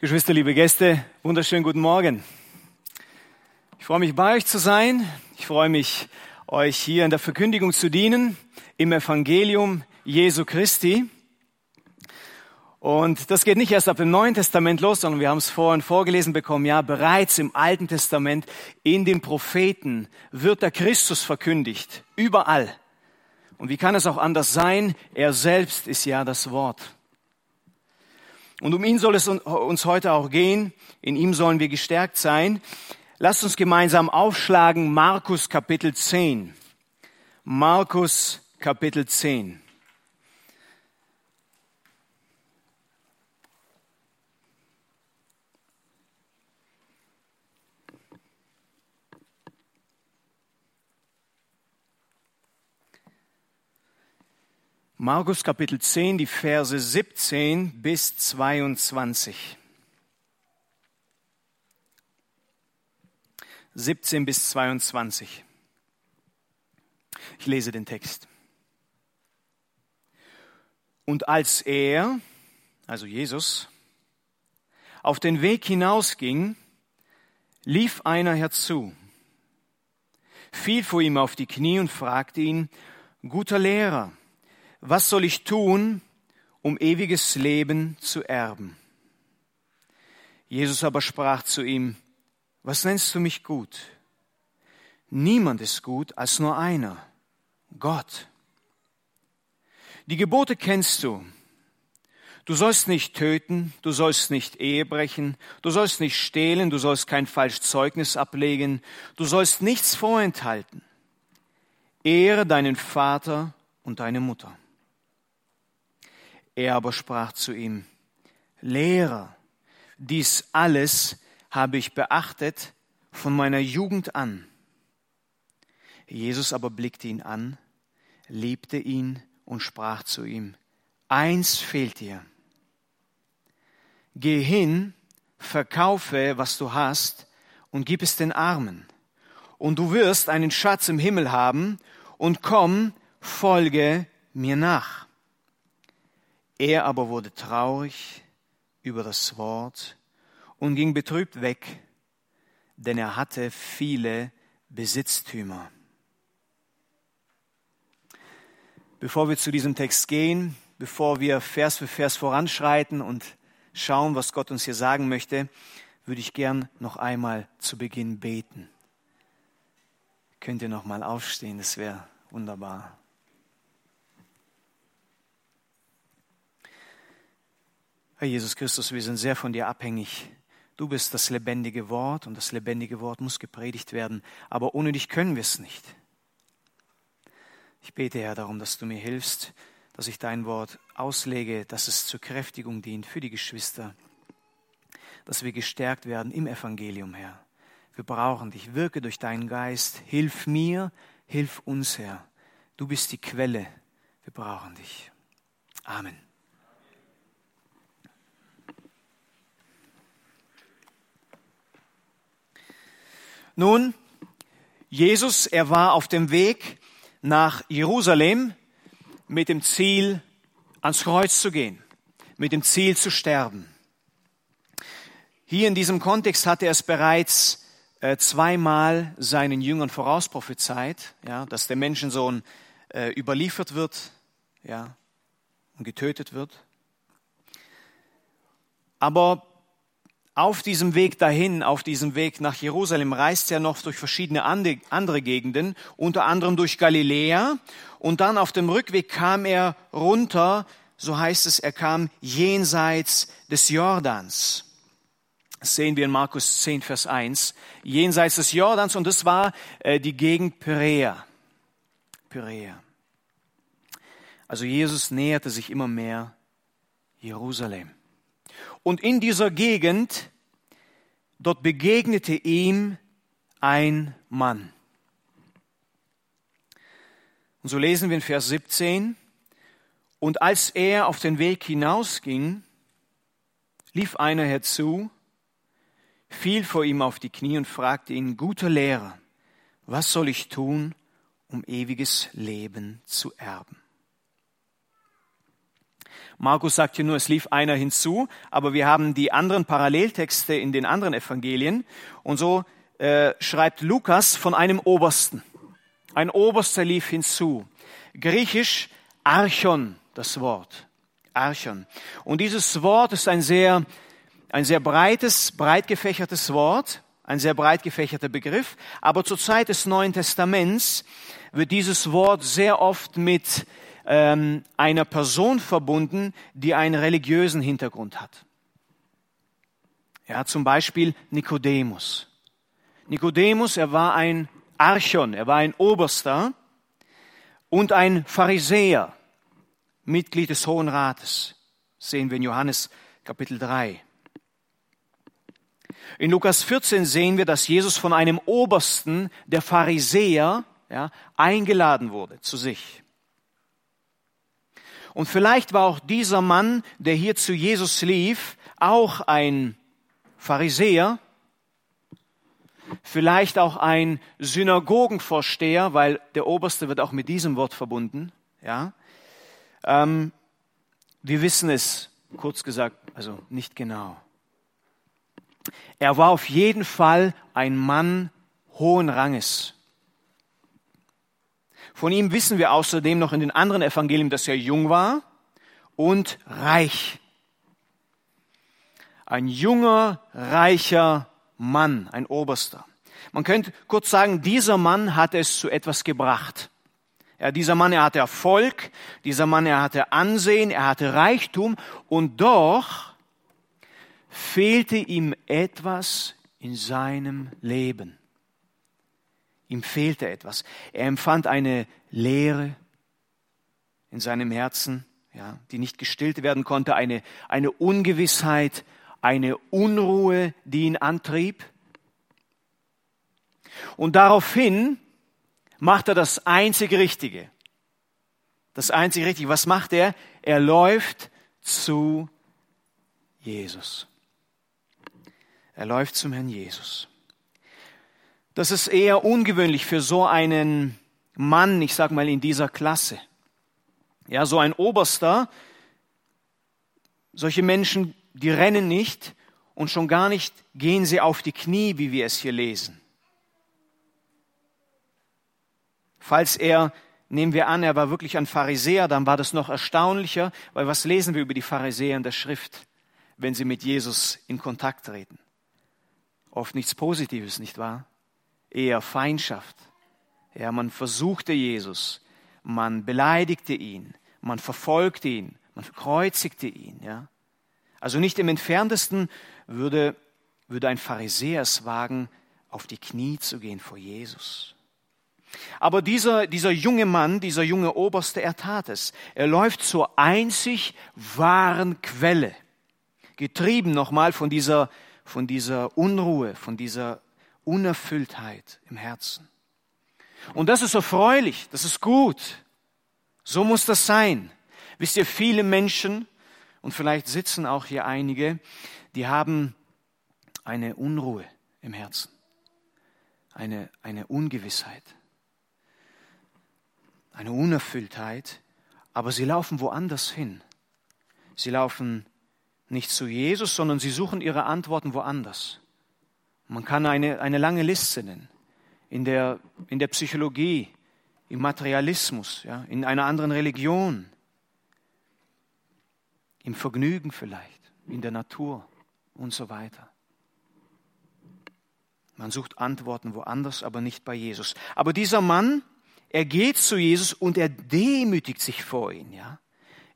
Geschwister, liebe Gäste, wunderschönen guten Morgen. Ich freue mich, bei euch zu sein. Ich freue mich, euch hier in der Verkündigung zu dienen, im Evangelium Jesu Christi. Und das geht nicht erst ab dem Neuen Testament los, sondern wir haben es vorhin vorgelesen bekommen, ja, bereits im Alten Testament in den Propheten wird der Christus verkündigt, überall. Und wie kann es auch anders sein? Er selbst ist ja das Wort. Und um ihn soll es uns heute auch gehen. In ihm sollen wir gestärkt sein. Lasst uns gemeinsam aufschlagen Markus Kapitel 10. Markus Kapitel 10. Markus Kapitel 10, die Verse 17 bis 22. 17 bis 22. Ich lese den Text. Und als er, also Jesus, auf den Weg hinausging, lief einer herzu, fiel vor ihm auf die Knie und fragte ihn, guter Lehrer, was soll ich tun, um ewiges Leben zu erben? Jesus aber sprach zu ihm, was nennst du mich gut? Niemand ist gut als nur einer, Gott. Die Gebote kennst du. Du sollst nicht töten, du sollst nicht Ehe brechen, du sollst nicht stehlen, du sollst kein falsch Zeugnis ablegen, du sollst nichts vorenthalten. Ehre deinen Vater und deine Mutter. Er aber sprach zu ihm, Lehrer, dies alles habe ich beachtet von meiner Jugend an. Jesus aber blickte ihn an, liebte ihn und sprach zu ihm, eins fehlt dir. Geh hin, verkaufe, was du hast, und gib es den Armen. Und du wirst einen Schatz im Himmel haben, und komm, folge mir nach. Er aber wurde traurig über das Wort und ging betrübt weg, denn er hatte viele Besitztümer. Bevor wir zu diesem Text gehen, bevor wir Vers für Vers voranschreiten und schauen, was Gott uns hier sagen möchte, würde ich gern noch einmal zu Beginn beten. Könnt ihr noch mal aufstehen, das wäre wunderbar. Herr Jesus Christus, wir sind sehr von dir abhängig. Du bist das lebendige Wort und das lebendige Wort muss gepredigt werden, aber ohne dich können wir es nicht. Ich bete, Herr, darum, dass du mir hilfst, dass ich dein Wort auslege, dass es zur Kräftigung dient für die Geschwister, dass wir gestärkt werden im Evangelium, Herr. Wir brauchen dich. Wirke durch deinen Geist. Hilf mir, hilf uns, Herr. Du bist die Quelle. Wir brauchen dich. Amen. Nun, Jesus, er war auf dem Weg nach Jerusalem mit dem Ziel, ans Kreuz zu gehen, mit dem Ziel zu sterben. Hier in diesem Kontext hatte er es bereits äh, zweimal seinen Jüngern vorausprophezeit, ja, dass der Menschensohn äh, überliefert wird, ja, und getötet wird. Aber auf diesem Weg dahin, auf diesem Weg nach Jerusalem, reist er noch durch verschiedene andere Gegenden, unter anderem durch Galiläa. Und dann auf dem Rückweg kam er runter, so heißt es, er kam jenseits des Jordans. Das sehen wir in Markus 10, Vers 1. Jenseits des Jordans und das war äh, die Gegend Perea. Perea. Also Jesus näherte sich immer mehr Jerusalem. Und in dieser Gegend, dort begegnete ihm ein Mann. Und so lesen wir in Vers 17, und als er auf den Weg hinausging, lief einer herzu, fiel vor ihm auf die Knie und fragte ihn, guter Lehrer, was soll ich tun, um ewiges Leben zu erben? Markus sagt hier nur, es lief einer hinzu, aber wir haben die anderen Paralleltexte in den anderen Evangelien. Und so äh, schreibt Lukas von einem Obersten. Ein Oberster lief hinzu. Griechisch Archon, das Wort. Archon. Und dieses Wort ist ein sehr, ein sehr breites, breit gefächertes Wort, ein sehr breit gefächerter Begriff. Aber zur Zeit des Neuen Testaments wird dieses Wort sehr oft mit ähm, einer Person verbunden, die einen religiösen Hintergrund hat. Ja, zum Beispiel Nikodemus. Nikodemus, er war ein Archon, er war ein Oberster und ein Pharisäer, Mitglied des Hohen Rates. Das sehen wir in Johannes Kapitel 3. In Lukas 14 sehen wir, dass Jesus von einem Obersten der Pharisäer ja, eingeladen wurde zu sich. Und vielleicht war auch dieser Mann, der hier zu Jesus lief, auch ein Pharisäer, vielleicht auch ein Synagogenvorsteher, weil der Oberste wird auch mit diesem Wort verbunden. Ja, ähm, wir wissen es, kurz gesagt, also nicht genau. Er war auf jeden Fall ein Mann hohen Ranges. Von ihm wissen wir außerdem noch in den anderen Evangelien, dass er jung war und reich. Ein junger, reicher Mann, ein Oberster. Man könnte kurz sagen, dieser Mann hat es zu etwas gebracht. Ja, dieser Mann, er hatte Erfolg, dieser Mann, er hatte Ansehen, er hatte Reichtum und doch fehlte ihm etwas in seinem Leben. Ihm fehlte etwas. Er empfand eine Leere in seinem Herzen, ja, die nicht gestillt werden konnte, eine, eine Ungewissheit, eine Unruhe, die ihn antrieb. Und daraufhin macht er das einzig Richtige. Das einzig Richtige. Was macht er? Er läuft zu Jesus. Er läuft zum Herrn Jesus. Das ist eher ungewöhnlich für so einen Mann, ich sag mal in dieser Klasse. Ja, so ein Oberster, solche Menschen, die rennen nicht und schon gar nicht gehen sie auf die Knie, wie wir es hier lesen. Falls er, nehmen wir an, er war wirklich ein Pharisäer, dann war das noch erstaunlicher, weil was lesen wir über die Pharisäer in der Schrift, wenn sie mit Jesus in Kontakt treten? Oft nichts Positives, nicht wahr? Eher Feindschaft. Ja, man versuchte Jesus, man beleidigte ihn, man verfolgte ihn, man kreuzigte ihn. Ja. Also nicht im entferntesten würde, würde ein Pharisäer es wagen, auf die Knie zu gehen vor Jesus. Aber dieser, dieser junge Mann, dieser junge Oberste, er tat es. Er läuft zur einzig wahren Quelle, getrieben nochmal von dieser, von dieser Unruhe, von dieser Unerfülltheit im Herzen. Und das ist erfreulich, das ist gut. So muss das sein. Wisst ihr, viele Menschen, und vielleicht sitzen auch hier einige, die haben eine Unruhe im Herzen, eine, eine Ungewissheit, eine Unerfülltheit, aber sie laufen woanders hin. Sie laufen nicht zu Jesus, sondern sie suchen ihre Antworten woanders. Man kann eine, eine lange Liste nennen. In der, in der Psychologie, im Materialismus, ja, in einer anderen Religion, im Vergnügen vielleicht, in der Natur und so weiter. Man sucht Antworten woanders, aber nicht bei Jesus. Aber dieser Mann, er geht zu Jesus und er demütigt sich vor ihn, ja.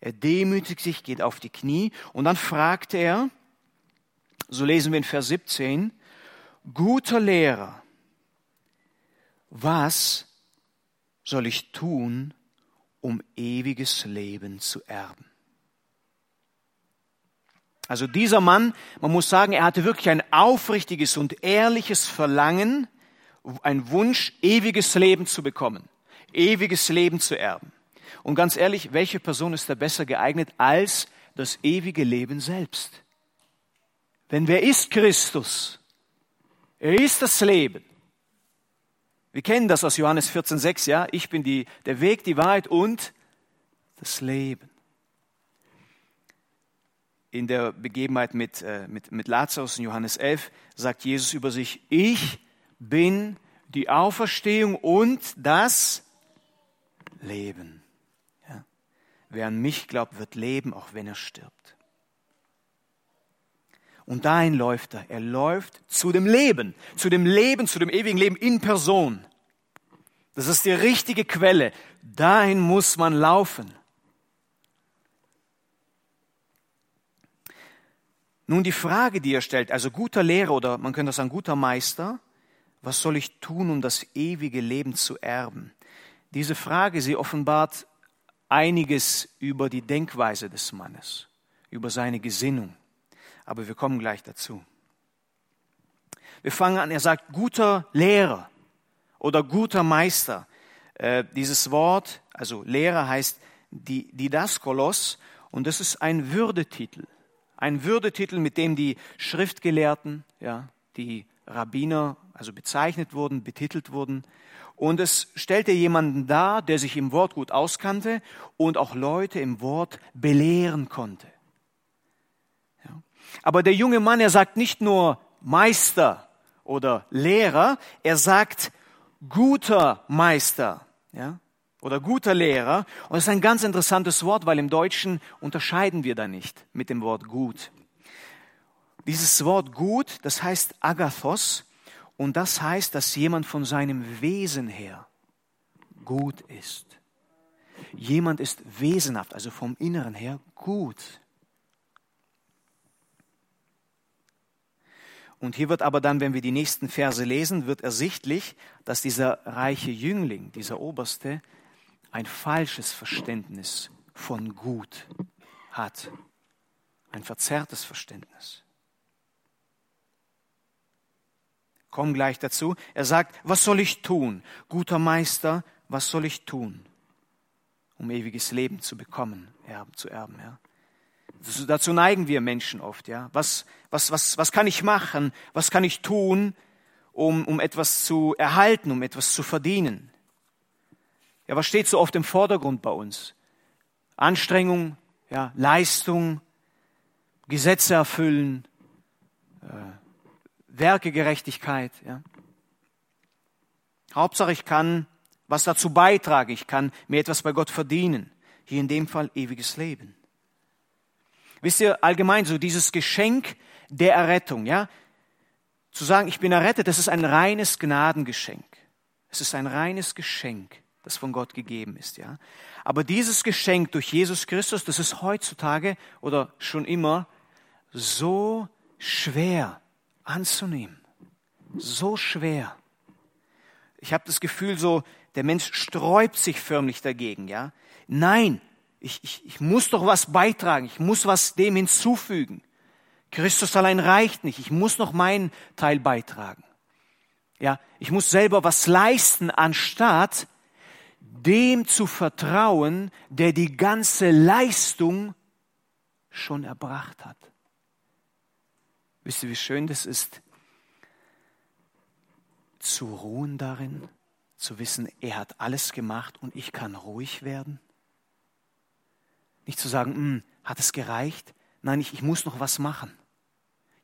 Er demütigt sich, geht auf die Knie und dann fragt er, so lesen wir in Vers 17, guter Lehrer, was soll ich tun, um ewiges Leben zu erben? Also dieser Mann, man muss sagen, er hatte wirklich ein aufrichtiges und ehrliches Verlangen, ein Wunsch, ewiges Leben zu bekommen, ewiges Leben zu erben. Und ganz ehrlich, welche Person ist da besser geeignet als das ewige Leben selbst? Denn wer ist Christus? Er ist das Leben. Wir kennen das aus Johannes 14,6, ja? Ich bin die, der Weg, die Wahrheit und das Leben. in der Begebenheit mit, äh, mit, mit Lazarus in Johannes 11 sagt Jesus über sich, ich bin die Auferstehung und das Leben. Ja? Wer an mich glaubt, wird leben, auch wenn er stirbt. Und dahin läuft er. Er läuft zu dem Leben, zu dem Leben, zu dem ewigen Leben in Person. Das ist die richtige Quelle. Dahin muss man laufen. Nun die Frage, die er stellt, also guter Lehrer oder man könnte sagen guter Meister, was soll ich tun, um das ewige Leben zu erben? Diese Frage, sie offenbart einiges über die Denkweise des Mannes, über seine Gesinnung. Aber wir kommen gleich dazu. Wir fangen an, er sagt guter Lehrer oder guter Meister. Äh, dieses Wort, also Lehrer heißt Didaskolos und das ist ein Würdetitel. Ein Würdetitel, mit dem die Schriftgelehrten, ja, die Rabbiner, also bezeichnet wurden, betitelt wurden. Und es stellte jemanden dar, der sich im Wort gut auskannte und auch Leute im Wort belehren konnte. Aber der junge Mann, er sagt nicht nur Meister oder Lehrer, er sagt guter Meister. Ja oder guter Lehrer. Und das ist ein ganz interessantes Wort, weil im Deutschen unterscheiden wir da nicht mit dem Wort gut. Dieses Wort gut, das heißt Agathos und das heißt, dass jemand von seinem Wesen her gut ist. Jemand ist wesenhaft, also vom Inneren her gut. Und hier wird aber dann, wenn wir die nächsten Verse lesen, wird ersichtlich, dass dieser reiche Jüngling, dieser Oberste, ein falsches Verständnis von gut hat. Ein verzerrtes Verständnis. Komm gleich dazu. Er sagt, was soll ich tun? Guter Meister, was soll ich tun, um ewiges Leben zu bekommen, zu erben? Ja? Dazu neigen wir Menschen oft. Ja? Was, was, was, was kann ich machen? Was kann ich tun, um, um etwas zu erhalten, um etwas zu verdienen? Ja, was steht so oft im Vordergrund bei uns? Anstrengung, ja, Leistung, Gesetze erfüllen, äh, Werkegerechtigkeit. Ja. Hauptsache, ich kann was dazu beitragen, ich kann mir etwas bei Gott verdienen. Hier in dem Fall ewiges Leben. Wisst ihr, allgemein so dieses Geschenk der Errettung, ja? Zu sagen, ich bin errettet, das ist ein reines Gnadengeschenk. Es ist ein reines Geschenk das von Gott gegeben ist, ja. Aber dieses Geschenk durch Jesus Christus, das ist heutzutage oder schon immer so schwer anzunehmen. So schwer. Ich habe das Gefühl, so der Mensch sträubt sich förmlich dagegen, ja. Nein, ich, ich, ich muss doch was beitragen, ich muss was dem hinzufügen. Christus allein reicht nicht, ich muss noch meinen Teil beitragen. Ja, ich muss selber was leisten, anstatt dem zu vertrauen, der die ganze Leistung schon erbracht hat. Wisst ihr, wie schön das ist, zu ruhen darin, zu wissen, er hat alles gemacht und ich kann ruhig werden? Nicht zu sagen, hm, hat es gereicht? Nein, ich, ich muss noch was machen.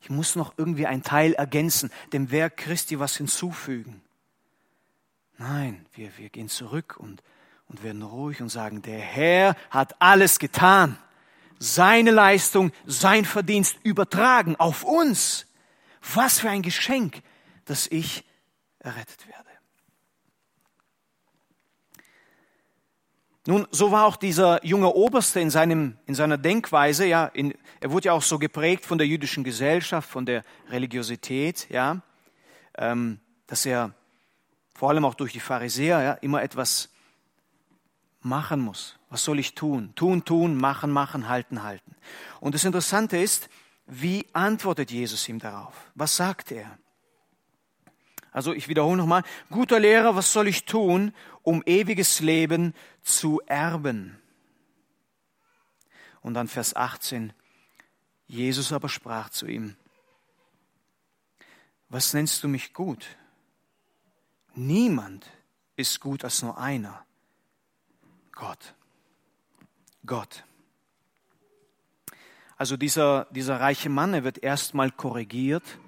Ich muss noch irgendwie ein Teil ergänzen, dem Werk Christi was hinzufügen. Nein, wir, wir gehen zurück und, und werden ruhig und sagen, der Herr hat alles getan. Seine Leistung, sein Verdienst übertragen auf uns. Was für ein Geschenk, dass ich errettet werde. Nun, so war auch dieser junge Oberste in, seinem, in seiner Denkweise, ja, in, er wurde ja auch so geprägt von der jüdischen Gesellschaft, von der Religiosität, ja, ähm, dass er vor allem auch durch die Pharisäer, ja, immer etwas machen muss. Was soll ich tun? Tun, tun, machen, machen, halten, halten. Und das Interessante ist, wie antwortet Jesus ihm darauf? Was sagt er? Also ich wiederhole nochmal, guter Lehrer, was soll ich tun, um ewiges Leben zu erben? Und dann Vers 18, Jesus aber sprach zu ihm, was nennst du mich gut? Niemand ist gut als nur einer. Gott. Gott. Also dieser, dieser reiche Mann, er wird erstmal korrigiert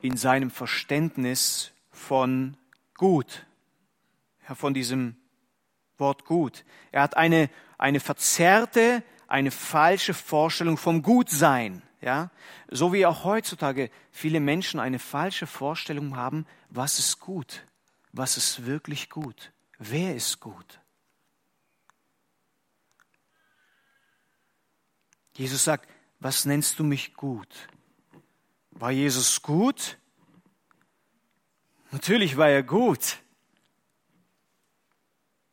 in seinem Verständnis von gut, ja, von diesem Wort gut. Er hat eine, eine verzerrte, eine falsche Vorstellung vom Gutsein. Ja? So wie auch heutzutage viele Menschen eine falsche Vorstellung haben, was ist gut, was ist wirklich gut, wer ist gut. Jesus sagt, was nennst du mich gut? War Jesus gut? Natürlich war er gut.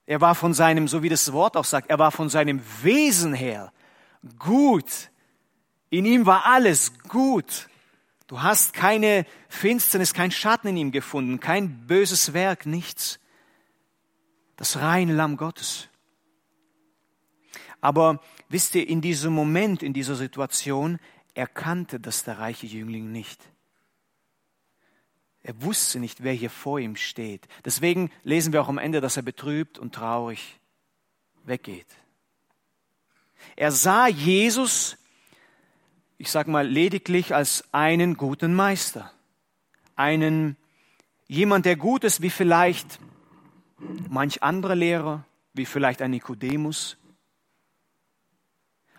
Er war von seinem, so wie das Wort auch sagt, er war von seinem Wesen her gut. In ihm war alles gut. Du hast keine Finsternis, kein Schatten in ihm gefunden, kein böses Werk, nichts. Das reine Lamm Gottes. Aber wisst ihr, in diesem Moment, in dieser Situation, erkannte das der reiche Jüngling nicht. Er wusste nicht, wer hier vor ihm steht. Deswegen lesen wir auch am Ende, dass er betrübt und traurig weggeht. Er sah Jesus, ich sage mal lediglich als einen guten Meister, einen jemand, der gut ist, wie vielleicht manch andere Lehrer, wie vielleicht ein Nikodemus,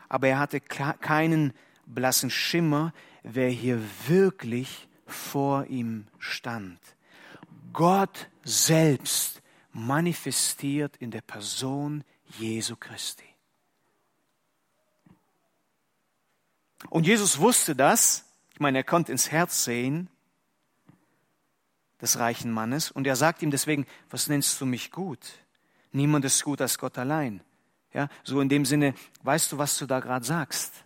aber er hatte keinen blassen Schimmer, wer hier wirklich vor ihm stand. Gott selbst manifestiert in der Person Jesu Christi. Und Jesus wusste das. Ich meine, er konnte ins Herz sehen des reichen Mannes und er sagt ihm deswegen, was nennst du mich gut? Niemand ist gut als Gott allein. Ja, so in dem Sinne, weißt du, was du da gerade sagst?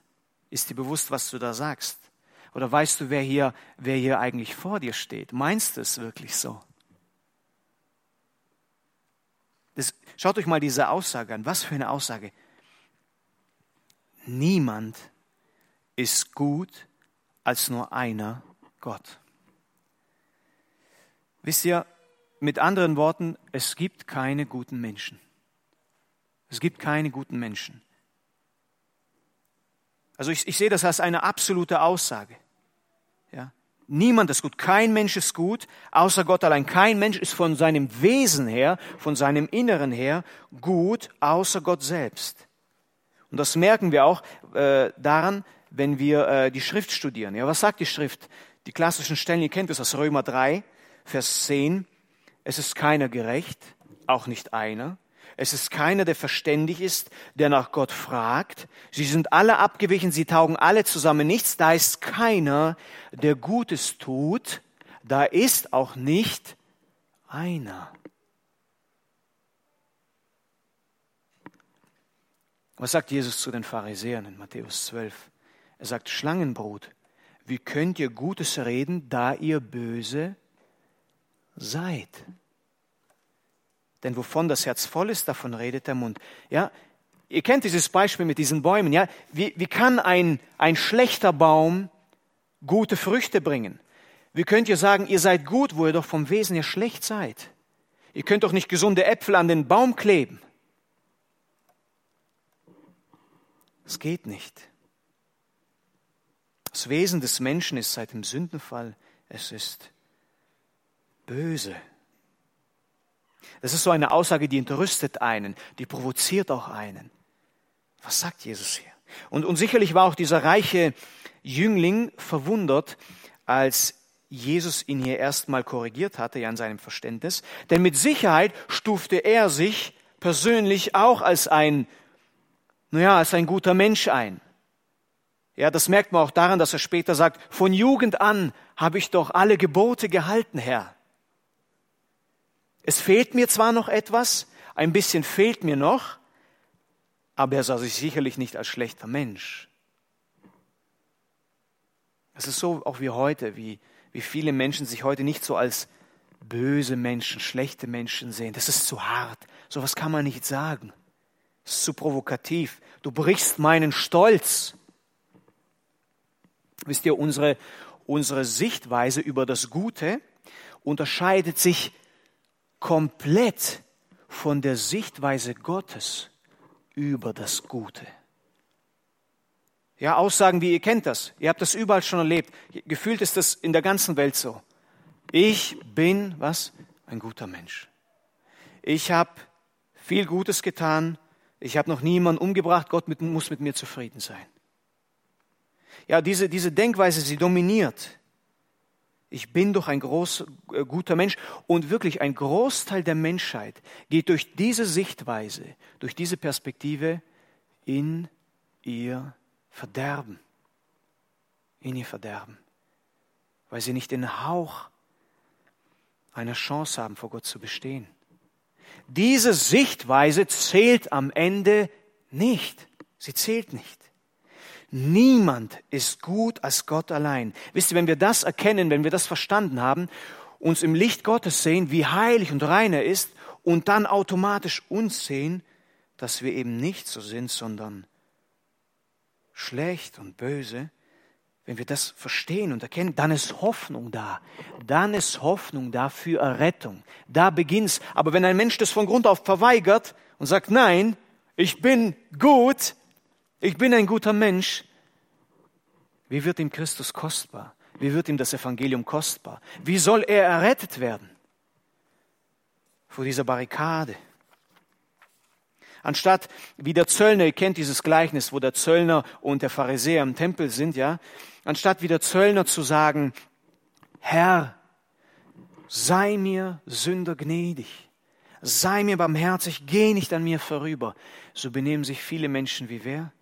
Ist dir bewusst, was du da sagst? Oder weißt du, wer hier, wer hier eigentlich vor dir steht? Meinst du es wirklich so? Das, schaut euch mal diese Aussage an. Was für eine Aussage. Niemand ist gut als nur einer Gott. Wisst ihr, mit anderen Worten, es gibt keine guten Menschen. Es gibt keine guten Menschen. Also ich, ich sehe das als eine absolute Aussage. Ja? Niemand ist gut, kein Mensch ist gut, außer Gott allein. Kein Mensch ist von seinem Wesen her, von seinem Inneren her gut, außer Gott selbst. Und das merken wir auch äh, daran, wenn wir äh, die Schrift studieren. Ja, was sagt die Schrift? Die klassischen Stellen, ihr kennt es aus Römer 3, Vers 10. Es ist keiner gerecht, auch nicht einer. Es ist keiner, der verständig ist, der nach Gott fragt. Sie sind alle abgewichen, sie taugen alle zusammen nichts. Da ist keiner, der Gutes tut. Da ist auch nicht einer. Was sagt Jesus zu den Pharisäern in Matthäus 12? Er sagt, Schlangenbrut, wie könnt ihr Gutes reden, da ihr böse seid? Denn wovon das Herz voll ist, davon redet der Mund. Ja, ihr kennt dieses Beispiel mit diesen Bäumen. Ja, wie, wie kann ein, ein schlechter Baum gute Früchte bringen? Wie könnt ihr sagen, ihr seid gut, wo ihr doch vom Wesen her schlecht seid? Ihr könnt doch nicht gesunde Äpfel an den Baum kleben. Es geht nicht. Das Wesen des Menschen ist seit dem Sündenfall, es ist böse. Das ist so eine Aussage, die entrüstet einen, die provoziert auch einen. Was sagt Jesus hier? Und, und sicherlich war auch dieser reiche Jüngling verwundert, als Jesus ihn hier erstmal korrigiert hatte, ja in seinem Verständnis. Denn mit Sicherheit stufte er sich persönlich auch als ein, naja, als ein guter Mensch ein. Ja, das merkt man auch daran, dass er später sagt, von Jugend an habe ich doch alle Gebote gehalten, Herr. Es fehlt mir zwar noch etwas, ein bisschen fehlt mir noch, aber er sah sich sicherlich nicht als schlechter Mensch. Es ist so auch wie heute, wie, wie viele Menschen sich heute nicht so als böse Menschen, schlechte Menschen sehen. Das ist zu hart. So was kann man nicht sagen. Das ist zu provokativ. Du brichst meinen Stolz. Wisst ihr, unsere, unsere Sichtweise über das Gute unterscheidet sich komplett von der Sichtweise Gottes über das Gute. Ja, Aussagen wie ihr kennt das. Ihr habt das überall schon erlebt. Gefühlt ist das in der ganzen Welt so. Ich bin, was? Ein guter Mensch. Ich habe viel Gutes getan. Ich habe noch niemanden umgebracht. Gott mit, muss mit mir zufrieden sein. Ja, diese, diese Denkweise, sie dominiert. Ich bin doch ein groß, äh, guter Mensch. Und wirklich ein Großteil der Menschheit geht durch diese Sichtweise, durch diese Perspektive in ihr Verderben. In ihr Verderben. Weil sie nicht den Hauch einer Chance haben, vor Gott zu bestehen. Diese Sichtweise zählt am Ende nicht. Sie zählt nicht. Niemand ist gut als Gott allein. Wisst ihr, wenn wir das erkennen, wenn wir das verstanden haben, uns im Licht Gottes sehen, wie heilig und rein er ist, und dann automatisch uns sehen, dass wir eben nicht so sind, sondern schlecht und böse, wenn wir das verstehen und erkennen, dann ist Hoffnung da. Dann ist Hoffnung da für Errettung. Da beginnt's. Aber wenn ein Mensch das von Grund auf verweigert und sagt, nein, ich bin gut, ich bin ein guter Mensch, wie wird ihm Christus kostbar? Wie wird ihm das Evangelium kostbar? Wie soll er errettet werden? Vor dieser Barrikade. Anstatt wie der Zöllner, ihr kennt dieses Gleichnis, wo der Zöllner und der Pharisäer im Tempel sind, ja, anstatt wie der Zöllner zu sagen, Herr, sei mir Sünder gnädig, sei mir barmherzig, geh nicht an mir vorüber. So benehmen sich viele Menschen wie wer?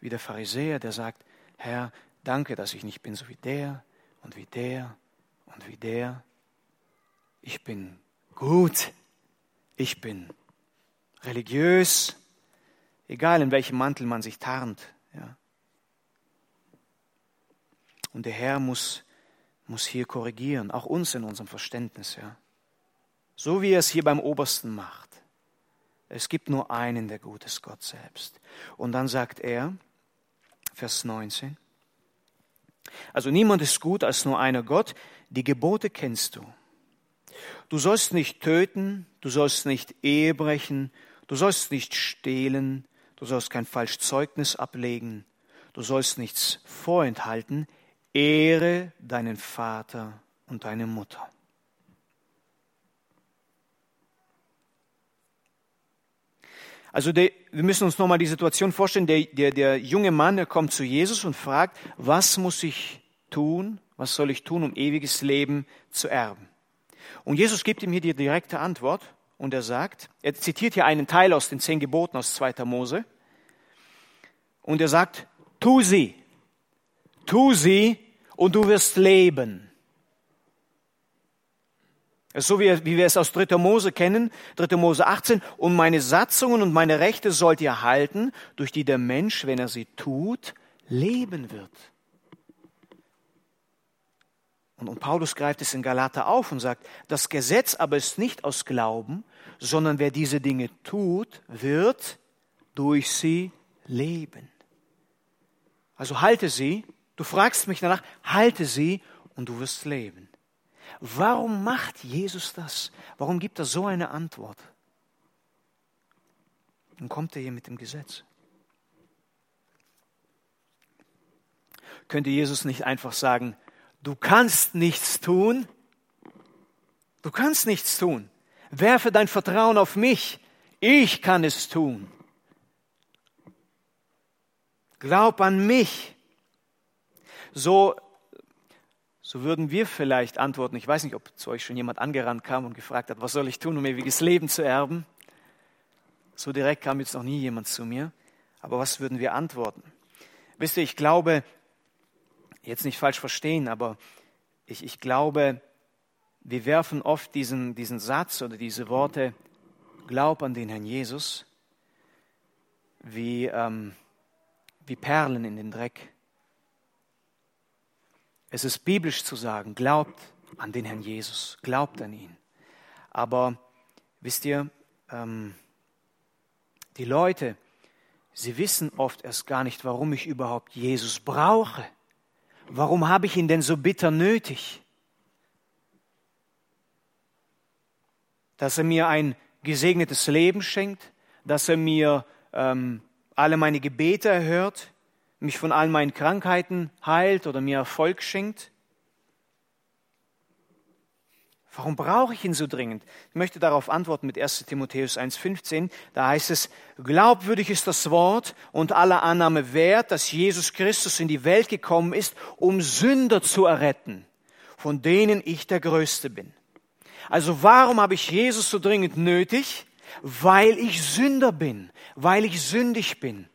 Wie der Pharisäer, der sagt, Herr, danke, dass ich nicht bin so wie der und wie der und wie der. Ich bin gut. Ich bin religiös, egal in welchem Mantel man sich tarnt. Ja. Und der Herr muss, muss hier korrigieren, auch uns in unserem Verständnis. Ja. So wie er es hier beim Obersten macht. Es gibt nur einen, der gut ist, Gott selbst. Und dann sagt er, Vers 19, also niemand ist gut als nur einer Gott, die Gebote kennst du. Du sollst nicht töten, du sollst nicht Ehe brechen, Du sollst nicht stehlen, du sollst kein Falschzeugnis ablegen, du sollst nichts vorenthalten, ehre deinen Vater und deine Mutter. Also der, wir müssen uns nochmal die Situation vorstellen, der, der, der junge Mann, der kommt zu Jesus und fragt, was muss ich tun, was soll ich tun, um ewiges Leben zu erben? Und Jesus gibt ihm hier die direkte Antwort, und er sagt, er zitiert hier einen Teil aus den zehn Geboten aus 2. Mose. Und er sagt, tu sie, tu sie und du wirst leben. So wie, wie wir es aus 3. Mose kennen, 3. Mose 18, und meine Satzungen und meine Rechte sollt ihr halten, durch die der Mensch, wenn er sie tut, leben wird. Und, und Paulus greift es in Galater auf und sagt, das Gesetz aber ist nicht aus Glauben, sondern wer diese Dinge tut, wird durch sie leben. Also halte sie, du fragst mich danach, halte sie und du wirst leben. Warum macht Jesus das? Warum gibt er so eine Antwort? Dann kommt er hier mit dem Gesetz. Könnte Jesus nicht einfach sagen, du kannst nichts tun? Du kannst nichts tun. Werfe dein Vertrauen auf mich. Ich kann es tun. Glaub an mich. So, so würden wir vielleicht antworten. Ich weiß nicht, ob zu euch schon jemand angerannt kam und gefragt hat, was soll ich tun, um ewiges Leben zu erben? So direkt kam jetzt noch nie jemand zu mir. Aber was würden wir antworten? Wisst ihr, ich glaube, jetzt nicht falsch verstehen, aber ich, ich glaube, wir werfen oft diesen, diesen Satz oder diese Worte, glaub an den Herrn Jesus, wie, ähm, wie Perlen in den Dreck. Es ist biblisch zu sagen, glaubt an den Herrn Jesus, glaubt an ihn. Aber wisst ihr, ähm, die Leute, sie wissen oft erst gar nicht, warum ich überhaupt Jesus brauche. Warum habe ich ihn denn so bitter nötig? dass er mir ein gesegnetes Leben schenkt, dass er mir ähm, alle meine Gebete erhört, mich von all meinen Krankheiten heilt oder mir Erfolg schenkt? Warum brauche ich ihn so dringend? Ich möchte darauf antworten mit 1 Timotheus 1.15. Da heißt es, glaubwürdig ist das Wort und aller Annahme wert, dass Jesus Christus in die Welt gekommen ist, um Sünder zu erretten, von denen ich der Größte bin. Also warum habe ich Jesus so dringend nötig? Weil ich Sünder bin, weil ich sündig bin,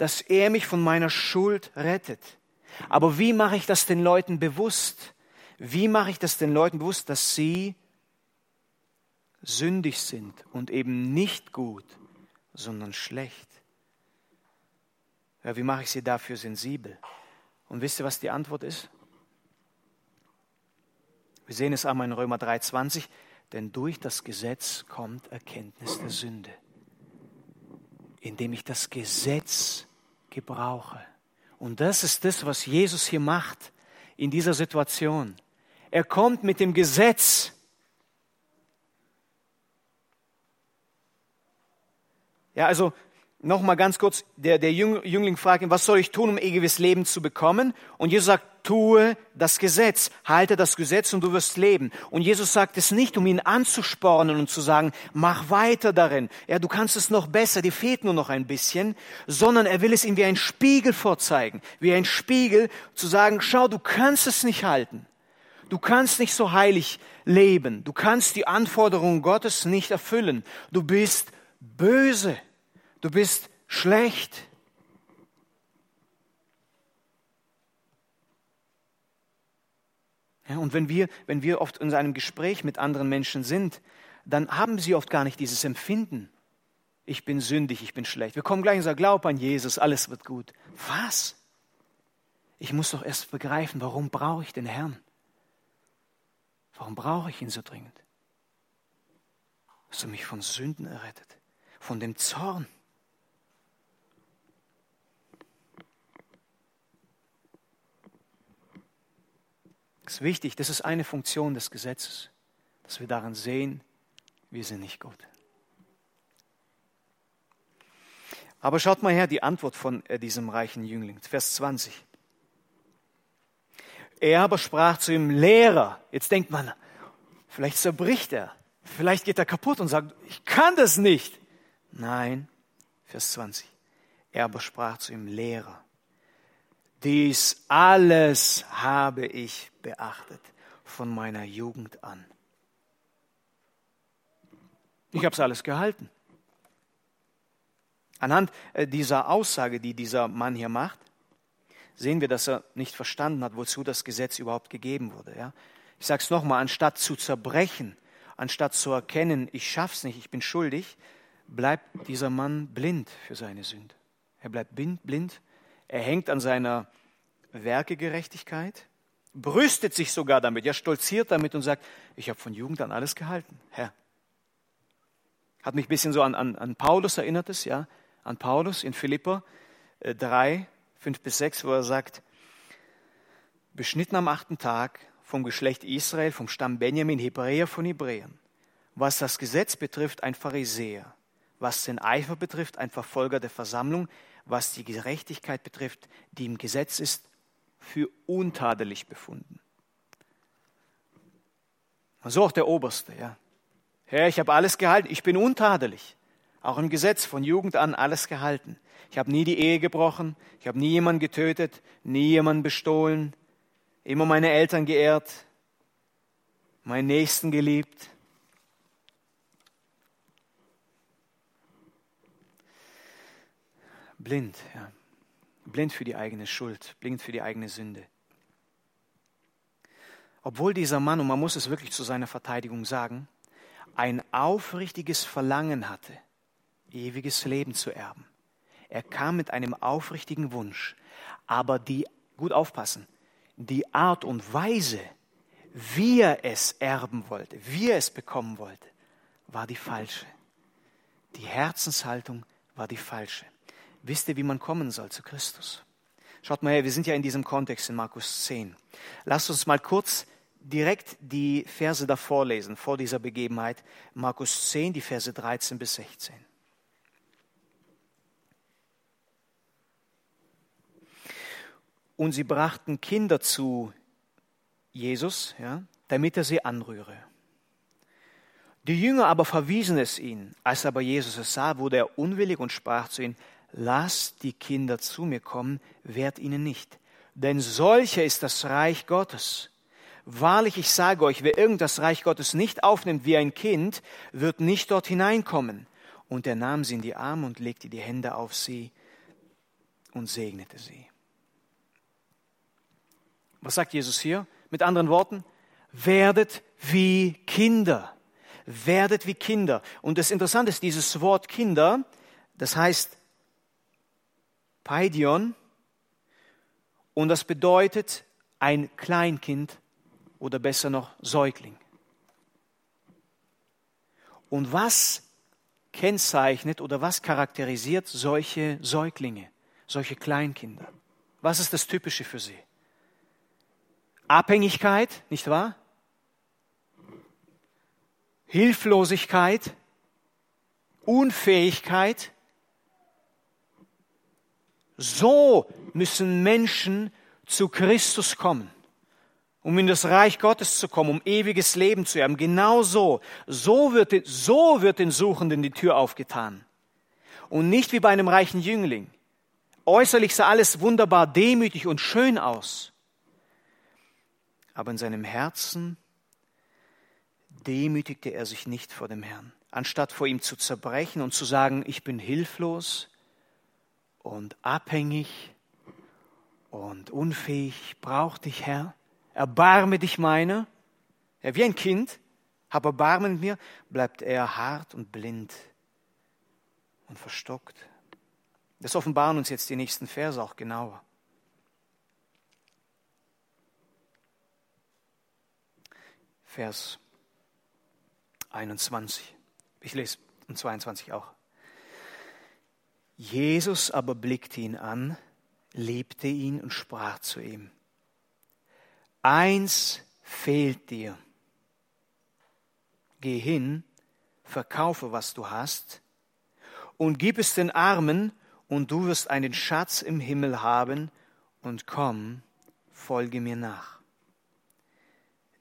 dass er mich von meiner Schuld rettet. Aber wie mache ich das den Leuten bewusst? Wie mache ich das den Leuten bewusst, dass sie sündig sind und eben nicht gut, sondern schlecht? Ja, wie mache ich sie dafür sensibel? Und wisst ihr, was die Antwort ist? Wir sehen es einmal in Römer 3,20, denn durch das Gesetz kommt Erkenntnis der Sünde, indem ich das Gesetz gebrauche. Und das ist das, was Jesus hier macht in dieser Situation. Er kommt mit dem Gesetz. Ja, also nochmal ganz kurz, der, der Jüngling fragt ihn, was soll ich tun, um ewiges Leben zu bekommen? Und Jesus sagt, tue das Gesetz, halte das Gesetz und du wirst leben. Und Jesus sagt es nicht, um ihn anzuspornen und zu sagen, mach weiter darin. Ja, du kannst es noch besser, dir fehlt nur noch ein bisschen, sondern er will es ihm wie ein Spiegel vorzeigen, wie ein Spiegel zu sagen, schau, du kannst es nicht halten. Du kannst nicht so heilig leben. Du kannst die Anforderungen Gottes nicht erfüllen. Du bist böse. Du bist schlecht. Ja, und wenn wir, wenn wir oft in einem Gespräch mit anderen Menschen sind, dann haben sie oft gar nicht dieses Empfinden. Ich bin sündig, ich bin schlecht. Wir kommen gleich und sagen, glaub an Jesus, alles wird gut. Was? Ich muss doch erst begreifen, warum brauche ich den Herrn? Warum brauche ich ihn so dringend? Dass er mich von Sünden errettet, von dem Zorn. Das ist wichtig, das ist eine Funktion des Gesetzes, dass wir darin sehen, wir sind nicht gut. Aber schaut mal her die Antwort von äh, diesem reichen Jüngling, Vers 20. Er aber sprach zu ihm, Lehrer. Jetzt denkt man, vielleicht zerbricht er. Vielleicht geht er kaputt und sagt, ich kann das nicht. Nein, Vers 20. Er aber sprach zu ihm, Lehrer. Dies alles habe ich beachtet von meiner Jugend an. Ich habe es alles gehalten. Anhand äh, dieser Aussage, die dieser Mann hier macht, sehen wir, dass er nicht verstanden hat, wozu das Gesetz überhaupt gegeben wurde. Ja? Ich sage es nochmal, anstatt zu zerbrechen, anstatt zu erkennen, ich schaff's nicht, ich bin schuldig, bleibt dieser Mann blind für seine Sünde. Er bleibt blind, er hängt an seiner Werkegerechtigkeit, brüstet sich sogar damit, ja stolziert damit und sagt, ich habe von Jugend an alles gehalten, Herr. Hat mich ein bisschen so an, an, an Paulus erinnert es, ja, an Paulus in Philippa 3, äh, 5 bis 6, wo er sagt, beschnitten am achten Tag vom Geschlecht Israel, vom Stamm Benjamin, Hebräer von Hebräern. Was das Gesetz betrifft, ein Pharisäer. Was den Eifer betrifft, ein Verfolger der Versammlung. Was die Gerechtigkeit betrifft, die im Gesetz ist, für untadelig befunden. So auch der Oberste, ja. Herr, ich habe alles gehalten, ich bin untadelig. Auch im Gesetz von Jugend an alles gehalten. Ich habe nie die Ehe gebrochen, ich habe nie jemanden getötet, nie jemanden bestohlen, immer meine Eltern geehrt, meinen Nächsten geliebt. Blind, ja. Blind für die eigene Schuld, blind für die eigene Sünde. Obwohl dieser Mann, und man muss es wirklich zu seiner Verteidigung sagen, ein aufrichtiges Verlangen hatte, ewiges Leben zu erben. Er kam mit einem aufrichtigen Wunsch. Aber die, gut aufpassen, die Art und Weise, wie er es erben wollte, wie er es bekommen wollte, war die falsche. Die Herzenshaltung war die falsche. Wisst ihr, wie man kommen soll zu Christus? Schaut mal her, wir sind ja in diesem Kontext in Markus 10. Lasst uns mal kurz direkt die Verse davor lesen, vor dieser Begebenheit. Markus 10, die Verse 13 bis 16. und sie brachten Kinder zu Jesus, ja, damit er sie anrühre. Die Jünger aber verwiesen es ihn. Als aber Jesus es sah, wurde er unwillig und sprach zu ihnen, lasst die Kinder zu mir kommen, wehrt ihnen nicht. Denn solcher ist das Reich Gottes. Wahrlich, ich sage euch, wer irgend das Reich Gottes nicht aufnimmt wie ein Kind, wird nicht dort hineinkommen. Und er nahm sie in die Arme und legte die Hände auf sie und segnete sie. Was sagt Jesus hier? Mit anderen Worten, werdet wie Kinder. Werdet wie Kinder. Und das Interessante ist, dieses Wort Kinder, das heißt Paidion, und das bedeutet ein Kleinkind oder besser noch Säugling. Und was kennzeichnet oder was charakterisiert solche Säuglinge, solche Kleinkinder? Was ist das Typische für sie? Abhängigkeit, nicht wahr? Hilflosigkeit, Unfähigkeit. So müssen Menschen zu Christus kommen, um in das Reich Gottes zu kommen, um ewiges Leben zu haben. Genau so. So wird, so wird den Suchenden die Tür aufgetan. Und nicht wie bei einem reichen Jüngling. Äußerlich sah alles wunderbar demütig und schön aus aber in seinem Herzen demütigte er sich nicht vor dem Herrn. Anstatt vor ihm zu zerbrechen und zu sagen, ich bin hilflos und abhängig und unfähig, ich brauche dich, Herr, erbarme dich meiner. Ja, wie ein Kind, hab Erbarmen mit mir, bleibt er hart und blind und verstockt. Das offenbaren uns jetzt die nächsten Verse auch genauer. Vers 21. Ich lese und 22 auch. Jesus aber blickte ihn an, liebte ihn und sprach zu ihm, eins fehlt dir. Geh hin, verkaufe, was du hast, und gib es den Armen, und du wirst einen Schatz im Himmel haben, und komm, folge mir nach.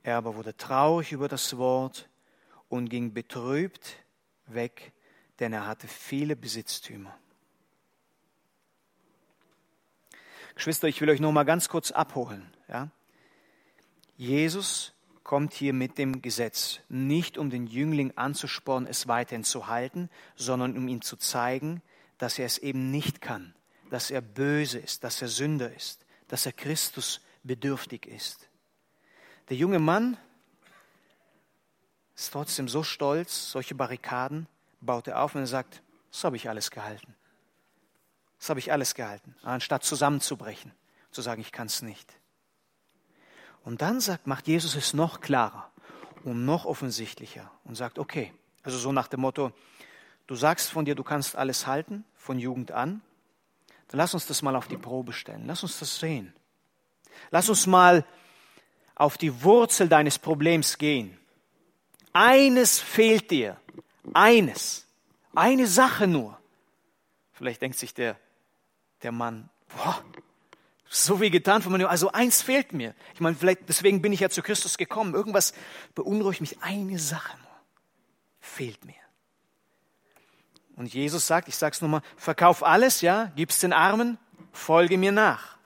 Er aber wurde traurig über das Wort und ging betrübt weg, denn er hatte viele Besitztümer. Geschwister, ich will euch noch mal ganz kurz abholen. Ja? Jesus kommt hier mit dem Gesetz, nicht um den Jüngling anzuspornen, es weiterhin zu halten, sondern um ihm zu zeigen, dass er es eben nicht kann, dass er böse ist, dass er Sünder ist, dass er Christus bedürftig ist. Der junge Mann ist trotzdem so stolz, solche Barrikaden baut er auf und er sagt, das habe ich alles gehalten. Das habe ich alles gehalten, anstatt zusammenzubrechen, zu sagen, ich kann es nicht. Und dann sagt, macht Jesus es noch klarer und noch offensichtlicher und sagt, okay, also so nach dem Motto, du sagst von dir, du kannst alles halten, von Jugend an, dann lass uns das mal auf die Probe stellen, lass uns das sehen. Lass uns mal auf die Wurzel deines Problems gehen. Eines fehlt dir. Eines. Eine Sache nur. Vielleicht denkt sich der, der Mann, boah, so wie getan von mir. Also eins fehlt mir. Ich meine, vielleicht deswegen bin ich ja zu Christus gekommen. Irgendwas beunruhigt mich. Eine Sache nur fehlt mir. Und Jesus sagt, ich sag's nur mal, verkauf alles, ja, gib's den Armen, folge mir nach.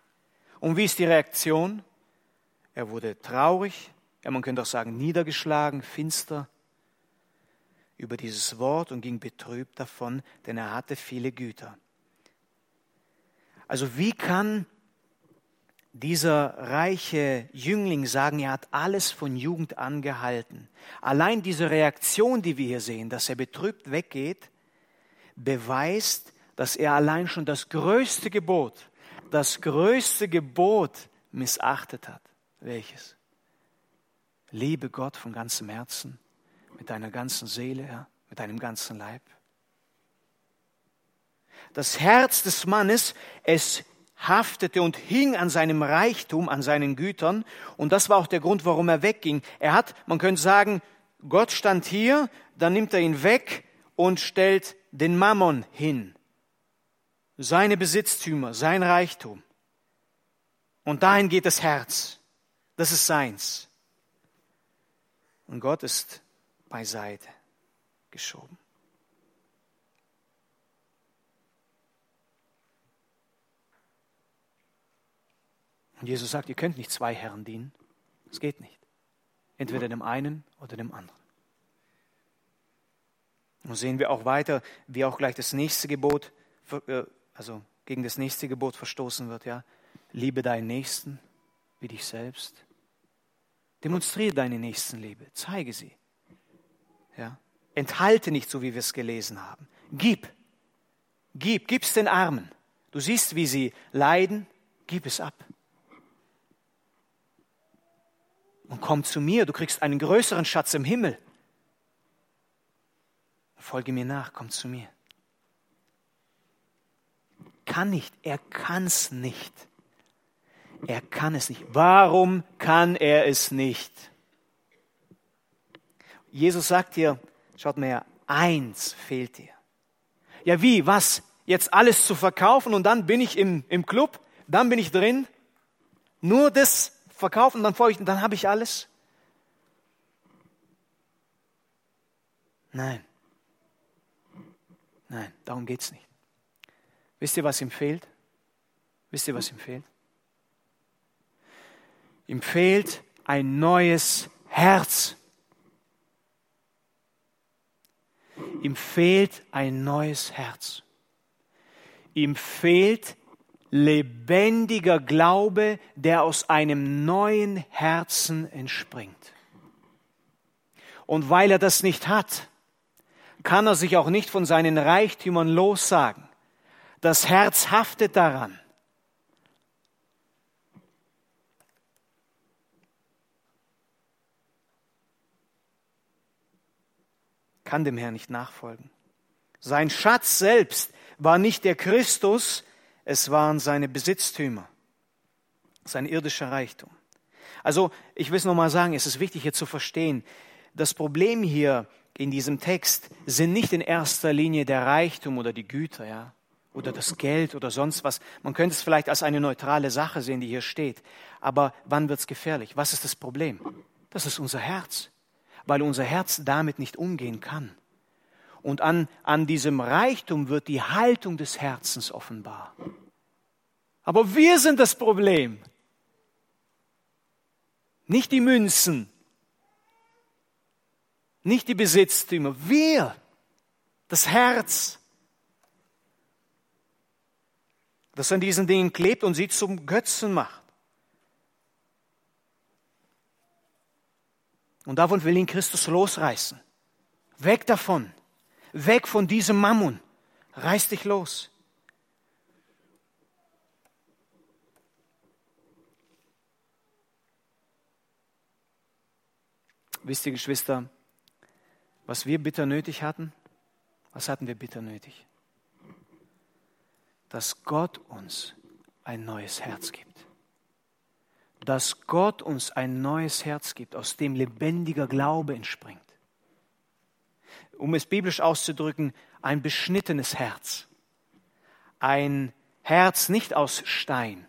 Und wie ist die Reaktion? Er wurde traurig, ja, man könnte auch sagen niedergeschlagen, finster über dieses Wort und ging betrübt davon, denn er hatte viele Güter. Also wie kann dieser reiche Jüngling sagen, er hat alles von Jugend an gehalten? Allein diese Reaktion, die wir hier sehen, dass er betrübt weggeht, beweist, dass er allein schon das größte Gebot, das größte Gebot missachtet hat. Welches? Liebe Gott von ganzem Herzen, mit deiner ganzen Seele, ja, mit deinem ganzen Leib. Das Herz des Mannes, es haftete und hing an seinem Reichtum, an seinen Gütern. Und das war auch der Grund, warum er wegging. Er hat, man könnte sagen, Gott stand hier, dann nimmt er ihn weg und stellt den Mammon hin. Seine Besitztümer, sein Reichtum. Und dahin geht das Herz. Das ist seins. Und Gott ist beiseite geschoben. Und Jesus sagt, ihr könnt nicht zwei Herren dienen. Es geht nicht. Entweder dem einen oder dem anderen. Und sehen wir auch weiter, wie auch gleich das nächste Gebot, äh, also gegen das nächste Gebot verstoßen wird, ja. Liebe deinen Nächsten wie dich selbst. Demonstriere deine Nächstenliebe, zeige sie. Ja. Enthalte nicht, so wie wir es gelesen haben. Gib. Gib, gib's den Armen. Du siehst, wie sie leiden, gib es ab. Und komm zu mir, du kriegst einen größeren Schatz im Himmel. Folge mir nach, komm zu mir. Kann nicht, er kann es nicht. Er kann es nicht. Warum kann er es nicht? Jesus sagt dir, schaut mal her, eins fehlt dir. Ja, wie, was? Jetzt alles zu verkaufen und dann bin ich im, im Club, dann bin ich drin? Nur das verkaufen dann und dann habe ich alles? Nein. Nein, darum geht es nicht. Wisst ihr, was ihm fehlt? Wisst ihr, was ihm fehlt? Ihm fehlt ein neues Herz. Ihm fehlt ein neues Herz. Ihm fehlt lebendiger Glaube, der aus einem neuen Herzen entspringt. Und weil er das nicht hat, kann er sich auch nicht von seinen Reichtümern lossagen. Das Herz haftet daran. Kann dem Herrn nicht nachfolgen. Sein Schatz selbst war nicht der Christus, es waren seine Besitztümer, sein irdischer Reichtum. Also ich will es nochmal sagen, es ist wichtig hier zu verstehen, das Problem hier in diesem Text sind nicht in erster Linie der Reichtum oder die Güter, ja, oder das Geld oder sonst was. Man könnte es vielleicht als eine neutrale Sache sehen, die hier steht. Aber wann wird es gefährlich? Was ist das Problem? Das ist unser Herz, weil unser Herz damit nicht umgehen kann. Und an, an diesem Reichtum wird die Haltung des Herzens offenbar. Aber wir sind das Problem. Nicht die Münzen, nicht die Besitztümer, wir, das Herz, das an diesen Dingen klebt und sie zum Götzen macht. Und davon will ihn Christus losreißen. Weg davon. Weg von diesem Mammon. Reiß dich los. Wisst ihr, Geschwister, was wir bitter nötig hatten? Was hatten wir bitter nötig? Dass Gott uns ein neues Herz gibt. Dass Gott uns ein neues Herz gibt, aus dem lebendiger Glaube entspringt um es biblisch auszudrücken, ein beschnittenes Herz. Ein Herz nicht aus Stein,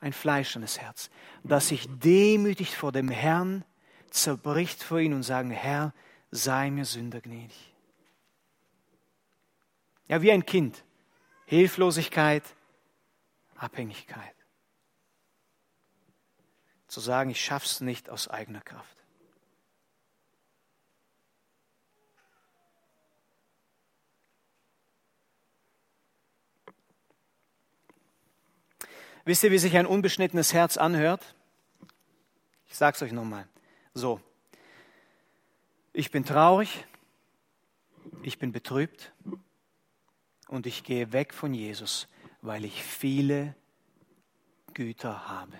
ein fleischernes Herz, das sich demütig vor dem Herrn zerbricht vor ihn und sagen, Herr, sei mir Sünder gnädig. Ja, wie ein Kind. Hilflosigkeit, Abhängigkeit. Zu sagen, ich schaff's nicht aus eigener Kraft. Wisst ihr, wie sich ein unbeschnittenes Herz anhört? Ich sage es euch nochmal. So, ich bin traurig, ich bin betrübt und ich gehe weg von Jesus, weil ich viele Güter habe.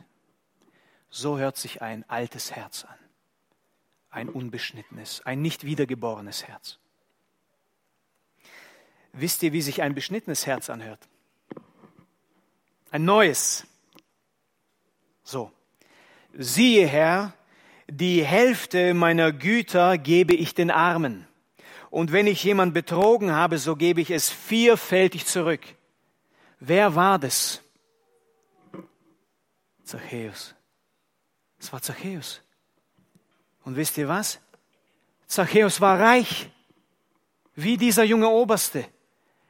So hört sich ein altes Herz an, ein unbeschnittenes, ein nicht wiedergeborenes Herz. Wisst ihr, wie sich ein beschnittenes Herz anhört? Ein neues. So. Siehe, Herr, die Hälfte meiner Güter gebe ich den Armen. Und wenn ich jemand betrogen habe, so gebe ich es vierfältig zurück. Wer war das? Zachäus. Es war Zachäus. Und wisst ihr was? Zachäus war reich, wie dieser junge Oberste.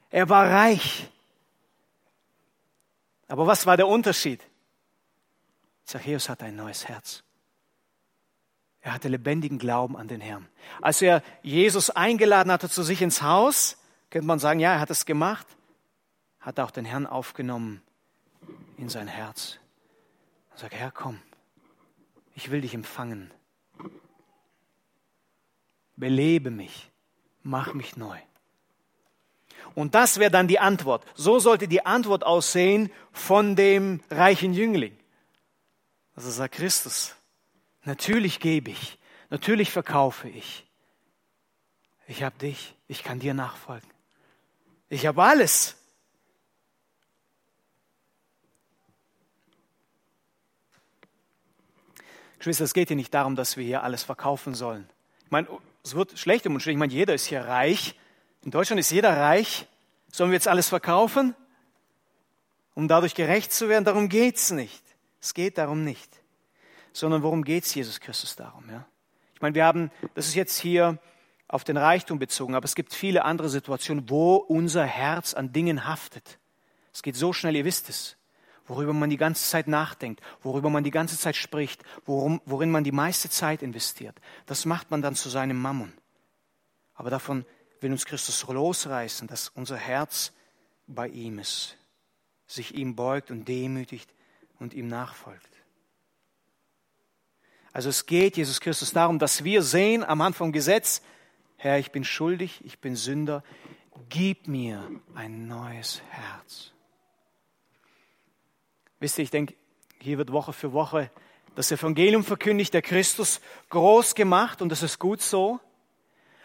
Er war reich. Aber was war der Unterschied? Zachäus hatte ein neues Herz. Er hatte lebendigen Glauben an den Herrn. Als er Jesus eingeladen hatte zu sich ins Haus, könnte man sagen, ja, er hat es gemacht, hat er auch den Herrn aufgenommen in sein Herz. Er sagt, Herr, komm, ich will dich empfangen. Belebe mich, mach mich neu. Und das wäre dann die Antwort. So sollte die Antwort aussehen von dem reichen Jüngling. Also sagt Christus, natürlich gebe ich, natürlich verkaufe ich. Ich habe dich, ich kann dir nachfolgen. Ich habe alles. Geschwister, es geht hier nicht darum, dass wir hier alles verkaufen sollen. Ich meine, es wird schlecht um uns. Ich meine, jeder ist hier reich. In Deutschland ist jeder reich. Sollen wir jetzt alles verkaufen, um dadurch gerecht zu werden? Darum geht es nicht. Es geht darum nicht. Sondern worum geht es Jesus Christus darum? Ja? Ich meine, wir haben, das ist jetzt hier auf den Reichtum bezogen, aber es gibt viele andere Situationen, wo unser Herz an Dingen haftet. Es geht so schnell, ihr wisst es worüber man die ganze Zeit nachdenkt, worüber man die ganze Zeit spricht, worum, worin man die meiste Zeit investiert. Das macht man dann zu seinem Mammon. Aber davon will uns Christus losreißen, dass unser Herz bei ihm ist, sich ihm beugt und demütigt und ihm nachfolgt. Also es geht Jesus Christus darum, dass wir sehen am Anfang vom Gesetz, Herr, ich bin schuldig, ich bin Sünder, gib mir ein neues Herz. Wisst ihr, ich denke, hier wird Woche für Woche das Evangelium verkündigt, der Christus groß gemacht und das ist gut so.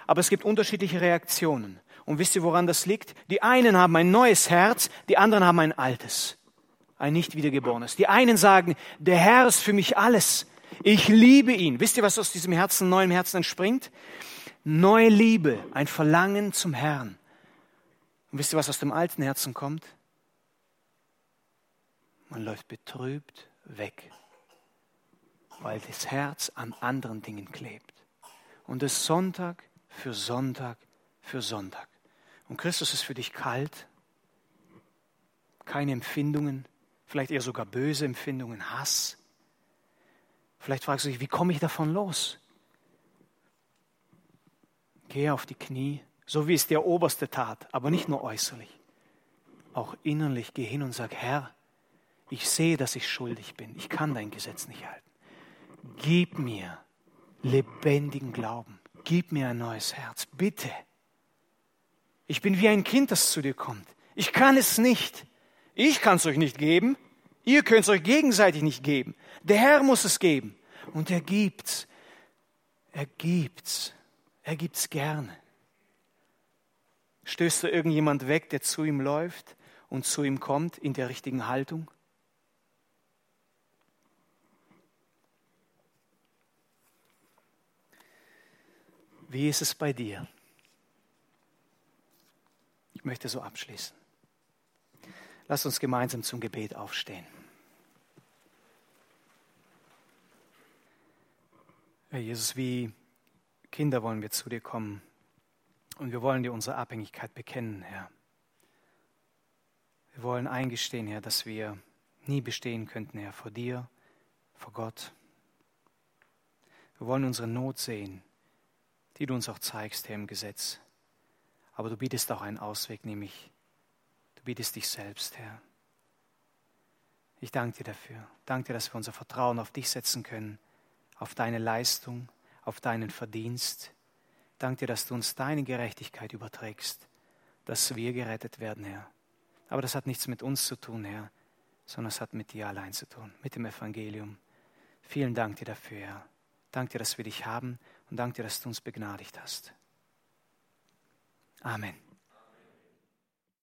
Aber es gibt unterschiedliche Reaktionen. Und wisst ihr, woran das liegt? Die einen haben ein neues Herz, die anderen haben ein altes, ein nicht wiedergeborenes. Die einen sagen, der Herr ist für mich alles. Ich liebe ihn. Wisst ihr, was aus diesem Herzen, neuen Herzen entspringt? Neue Liebe, ein Verlangen zum Herrn. Und wisst ihr, was aus dem alten Herzen kommt? Man läuft betrübt weg, weil das Herz an anderen Dingen klebt. Und es Sonntag für Sonntag für Sonntag. Und Christus ist für dich kalt, keine Empfindungen, vielleicht eher sogar böse Empfindungen, Hass. Vielleicht fragst du dich, wie komme ich davon los? Gehe auf die Knie, so wie es der Oberste tat, aber nicht nur äußerlich. Auch innerlich geh hin und sag, Herr, ich sehe, dass ich schuldig bin. Ich kann dein Gesetz nicht halten. Gib mir lebendigen Glauben. Gib mir ein neues Herz. Bitte. Ich bin wie ein Kind, das zu dir kommt. Ich kann es nicht. Ich kann es euch nicht geben. Ihr könnt es euch gegenseitig nicht geben. Der Herr muss es geben. Und er gibt's. Er gibt's. Er gibt's gerne. Stößt du irgendjemand weg, der zu ihm läuft und zu ihm kommt in der richtigen Haltung? Wie ist es bei dir? Ich möchte so abschließen. Lass uns gemeinsam zum Gebet aufstehen. Herr Jesus, wie Kinder wollen wir zu dir kommen und wir wollen dir unsere Abhängigkeit bekennen, Herr. Wir wollen eingestehen, Herr, dass wir nie bestehen könnten, Herr, vor dir, vor Gott. Wir wollen unsere Not sehen die du uns auch zeigst, Herr, im Gesetz. Aber du bietest auch einen Ausweg, nämlich du bietest dich selbst, Herr. Ich danke dir dafür. Danke dir, dass wir unser Vertrauen auf dich setzen können, auf deine Leistung, auf deinen Verdienst. Danke dir, dass du uns deine Gerechtigkeit überträgst, dass wir gerettet werden, Herr. Aber das hat nichts mit uns zu tun, Herr, sondern es hat mit dir allein zu tun, mit dem Evangelium. Vielen Dank dir dafür, Herr. Danke dir, dass wir dich haben und danke dir, dass du uns begnadigt hast. Amen.